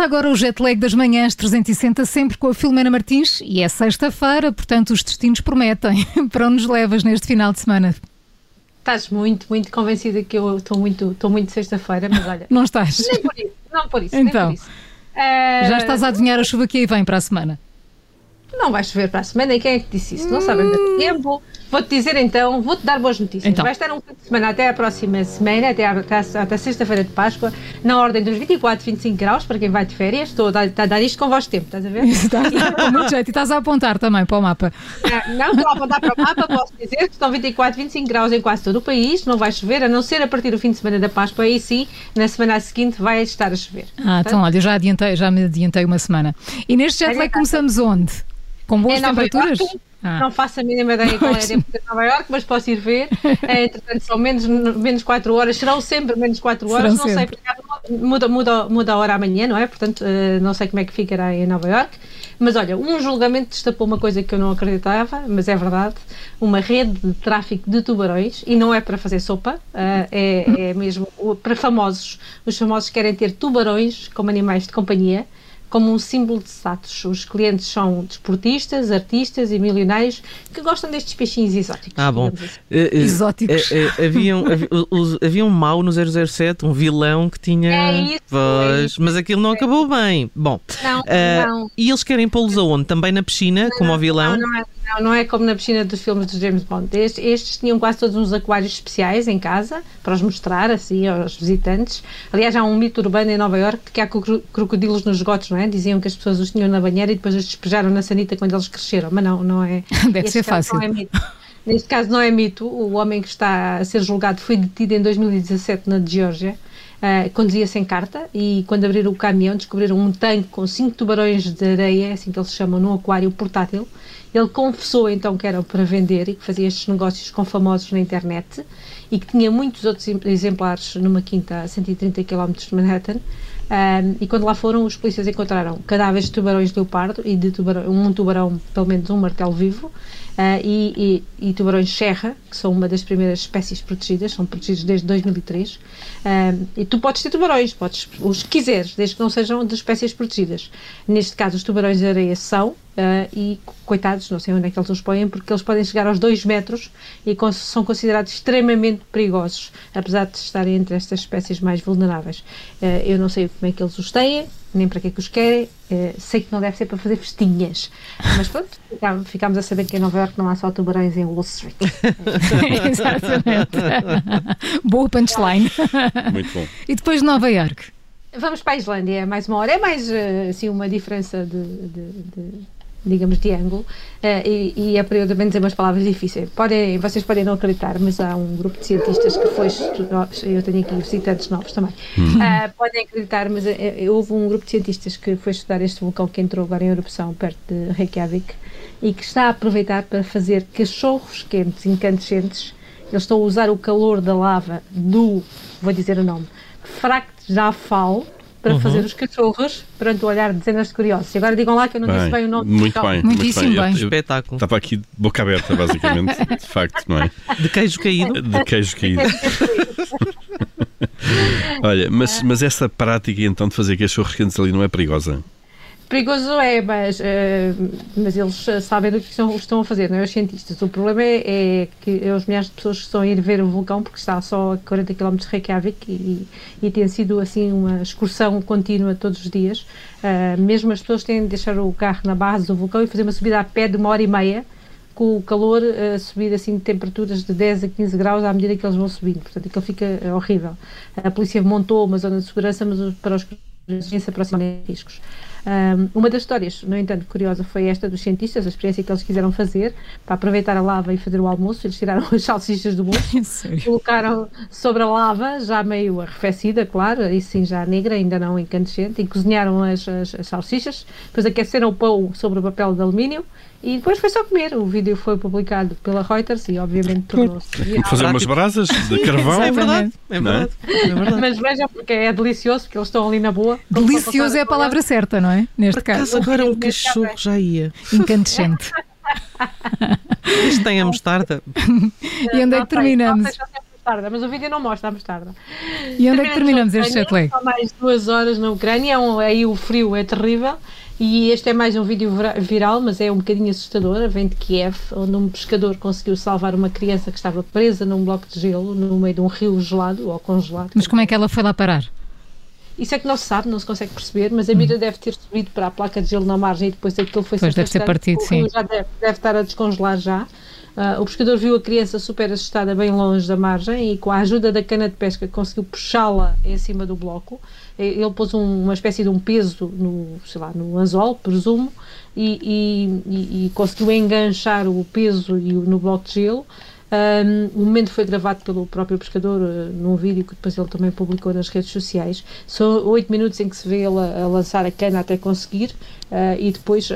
Começa agora o jet lag das manhãs 360, sempre com a Filomena Martins, e é sexta-feira, portanto os destinos prometem. Para onde nos levas neste final de semana? Estás muito, muito convencida que eu estou muito, estou muito sexta-feira, mas olha. Não estás? Nem por isso, não por isso. Então, nem por isso. Uh, já estás a adivinhar a chuva que aí vem para a semana? Não vais chover para a semana, e quem é que disse isso? Não sabem hum. tempo. Vou-te dizer então, vou-te dar boas notícias. Então. Vai estar um fim de semana até a próxima semana, até, até, até sexta-feira de Páscoa, na ordem dos 24, 25 graus, para quem vai de férias. Estou a dar, a dar isto com vosso tempo, estás a ver? Está, com muito jeito. E estás a apontar também para o mapa. Não, não estou a apontar para o mapa, posso dizer que estão 24, 25 graus em quase todo o país, não vai chover, a não ser a partir do fim de semana da Páscoa, aí sim, na semana seguinte vai estar a chover. Ah, Portanto, então olha, já, adiantei, já me adiantei uma semana. E neste jet lag começamos onde? Com boas é temperaturas? Ah. Não faço a mínima ideia qual é a temperatura de Nova Iorque, mas posso ir ver. É, entretanto, são menos, menos 4 horas, serão sempre menos 4 horas. Serão não sempre. sei, muda, muda, muda a hora amanhã, não é? Portanto, uh, não sei como é que ficará em Nova Iorque. Mas olha, um julgamento destapou uma coisa que eu não acreditava, mas é verdade: uma rede de tráfico de tubarões, e não é para fazer sopa, uh, é, é mesmo para famosos. Os famosos querem ter tubarões como animais de companhia como um símbolo de status. Os clientes são desportistas, artistas e milionários que gostam destes peixinhos exóticos. Ah, bom. Assim. Uh, uh, exóticos. Uh, havia, um, havia, havia, um mau no 007, um vilão que tinha. É isso. Pois, é isso. Mas aquilo não é acabou bem. Bom. Não, não. E eles querem pô-los aonde? Também na piscina, não, como o vilão? Não, não é, não, não é como na piscina dos filmes de James Bond. Estes, estes, tinham quase todos uns aquários especiais em casa para os mostrar assim aos visitantes. Aliás, há um mito urbano em Nova Iorque de que há crocodilos nos esgotos, não é? Diziam que as pessoas os tinham na banheira e depois os despejaram na sanita quando eles cresceram. Mas não, não é. Deve ser fácil. É Neste caso não é mito. O homem que está a ser julgado foi detido em 2017 na Geórgia. Conduzia sem carta e quando abriram o caminhão descobriram um tanque com cinco tubarões de areia, é assim que eles chamam, num aquário portátil. Ele confessou então que era para vender e que fazia estes negócios com famosos na internet e que tinha muitos outros exemplares numa quinta a 130 km de Manhattan um, e quando lá foram, os polícias encontraram cadáveres de tubarões de leopardo e de tubarão, um tubarão, pelo menos um martelo vivo, uh, e, e, e, tubarões serra, que são uma das primeiras espécies protegidas, são protegidos desde 2003. Um, e tu podes ter tubarões, podes os que quiseres, desde que não sejam de espécies protegidas. Neste caso, os tubarões de areia são, Uh, e coitados, não sei onde é que eles os põem, porque eles podem chegar aos 2 metros e são considerados extremamente perigosos, apesar de estarem entre estas espécies mais vulneráveis. Uh, eu não sei como é que eles os têm, nem para que é que os querem, uh, sei que não deve ser para fazer festinhas, mas pronto, ficámos a saber que em Nova Iorque não há só tubarões em Wall Street. Exatamente. Boa punchline. Muito bom. E depois de Nova Iorque? Vamos para a Islândia, é mais uma hora. É mais assim, uma diferença de, de, de digamos, de ângulo, uh, e, e é para eu também dizer umas palavras difíceis. Podem, vocês podem não acreditar, mas há um grupo de cientistas que foi estudar, eu tenho aqui visitantes novos também, uh, podem acreditar, mas uh, houve um grupo de cientistas que foi estudar este vulcão que entrou agora em erupção perto de Reykjavik e que está a aproveitar para fazer cachorros quentes incandescentes. Eles estão a usar o calor da lava do, vou dizer o nome, Fractjafal, para uhum. fazer os cachorros perante o olhar de dezenas de curiosos. E agora digam lá que eu não bem, disse bem o nome Muito bem, Muitíssimo muito bem. bem. Espetáculo. Estava aqui de boca aberta, basicamente, de facto, não é? De queijo caído. De queijo caído. Olha, mas, mas essa prática então de fazer cachorros quentes ali não é perigosa? Perigoso é, mas, uh, mas eles sabem do que estão, estão a fazer, não é? Os cientistas. O problema é, é que é os milhares de pessoas que estão a ir ver o vulcão, porque está só a 40 km de Reykjavik e, e tem sido assim uma excursão contínua todos os dias. Uh, mesmo as pessoas têm de deixar o carro na base do vulcão e fazer uma subida a pé de uma hora e meia, com o calor a subir assim de temperaturas de 10 a 15 graus à medida que eles vão subindo. Portanto, aquilo fica horrível. A polícia montou uma zona de segurança, mas para os que se aproximarem de riscos. Um, uma das histórias, no entanto, curiosa foi esta dos cientistas, a experiência que eles quiseram fazer para aproveitar a lava e fazer o almoço. Eles tiraram as salsichas do bolso, colocaram sobre a lava, já meio arrefecida, claro, e sim já negra, ainda não incandescente, e cozinharam as, as, as salsichas, depois aqueceram o pão sobre o papel de alumínio e depois foi só comer. O vídeo foi publicado pela Reuters e, obviamente, tornou-se. Fazer umas brasas de carvão. é verdade. É, é verdade. É verdade. Mas vejam, porque é delicioso, porque eles estão ali na boa. Delicioso é a palavra certa, não é? Neste caso. agora um cachorro já ia. Incandescente. Isto tem a mostarda. e onde é que terminamos? mostarda, mas o vídeo não mostra a mostarda. E onde é que terminamos este jet lag? Só mais duas horas na Ucrânia, é aí o frio é terrível. E este é mais um vídeo viral, mas é um bocadinho assustador. Vem de Kiev, onde um pescador conseguiu salvar uma criança que estava presa num bloco de gelo no meio de um rio gelado ou congelado. Mas como é que ela foi lá parar? Isso é que não se sabe, não se consegue perceber, mas a mira hum. deve ter subido para a placa de gelo na margem e depois aquilo foi Pois deve ter partido, sim. Já deve, deve estar a descongelar já. Uh, o pescador viu a criança super assustada bem longe da margem e com a ajuda da cana de pesca conseguiu puxá-la em cima do bloco. Ele pôs um, uma espécie de um peso no, sei lá, no anzol, presumo, e, e, e conseguiu enganchar o peso e no bloco de gelo um, o momento foi gravado pelo próprio pescador uh, num vídeo que depois ele também publicou nas redes sociais. São oito minutos em que se vê ele a, a lançar a cana até conseguir uh, e depois uh,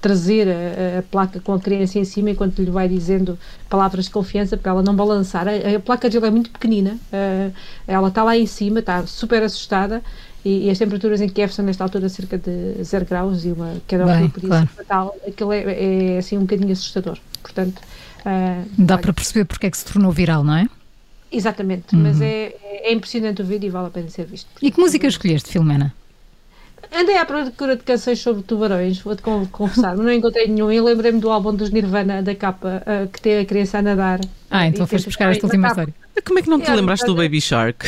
trazer a, a, placa com a criança em cima enquanto lhe vai dizendo palavras de confiança para ela não balançar. A, a placa dele é muito pequenina, ela está lá em cima, está super assustada e, e, as temperaturas em Kiev são nesta altura cerca de 0 graus e uma queda Bem, por isso claro. fatal. Aquilo é, é, assim um bocadinho assustador. Portanto, Uh, Dá para perceber porque é que se tornou viral, não é? Exatamente, uhum. mas é, é, impressionante o vídeo e vale a pena ser visto. E que música escolheste, Filomena? Andei à procura de canções sobre tubarões, vou-te confessar, mas não encontrei nenhum. E lembrei-me do álbum dos Nirvana, da capa, uh, que tem a criança a nadar. Ah, então foste buscar esta última história. Como é que não te é, lembraste do Baby Shark?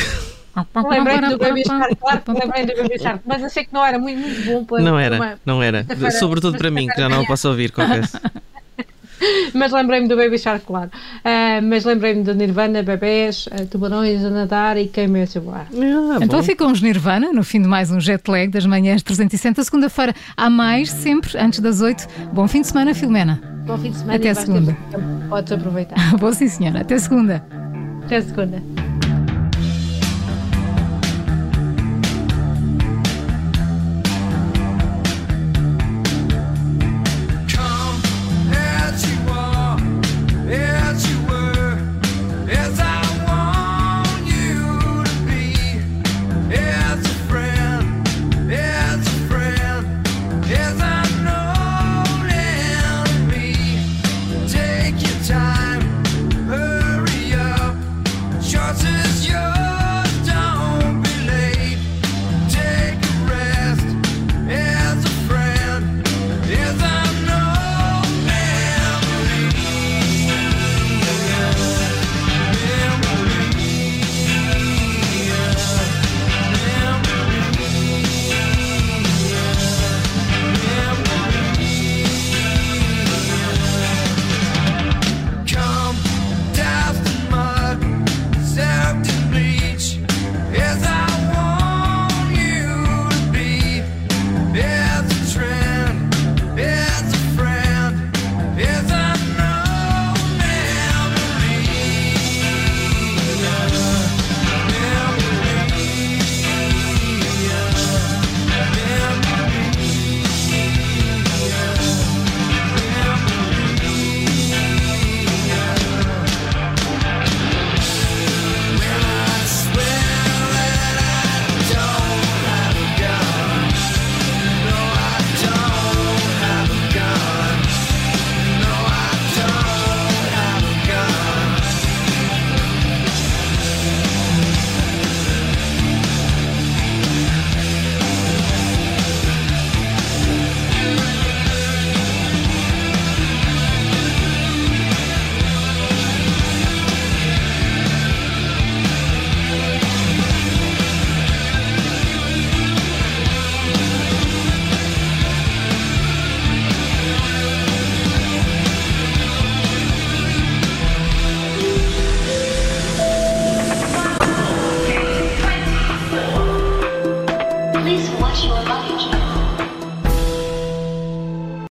Lembrei-me do Baby Shark, claro que lembrei do Baby Shark, mas achei que não era muito, muito bom para. Não era, uma... não era. Sobretudo para mim, que já não o posso ouvir, confesso. mas lembrei-me do Baby Shark, claro. Uh, mas lembrei-me do Nirvana, bebés, uh, tubarões a nadar e quem me ah, Então ficam os Nirvana no fim de mais um jet lag das manhãs 360. Segunda-feira há mais, sempre antes das 8. Bom fim de semana, Filomena. Bom fim de semana. Até segunda. Podes aproveitar. Bom, sim, senhora. Até segunda. Até segunda.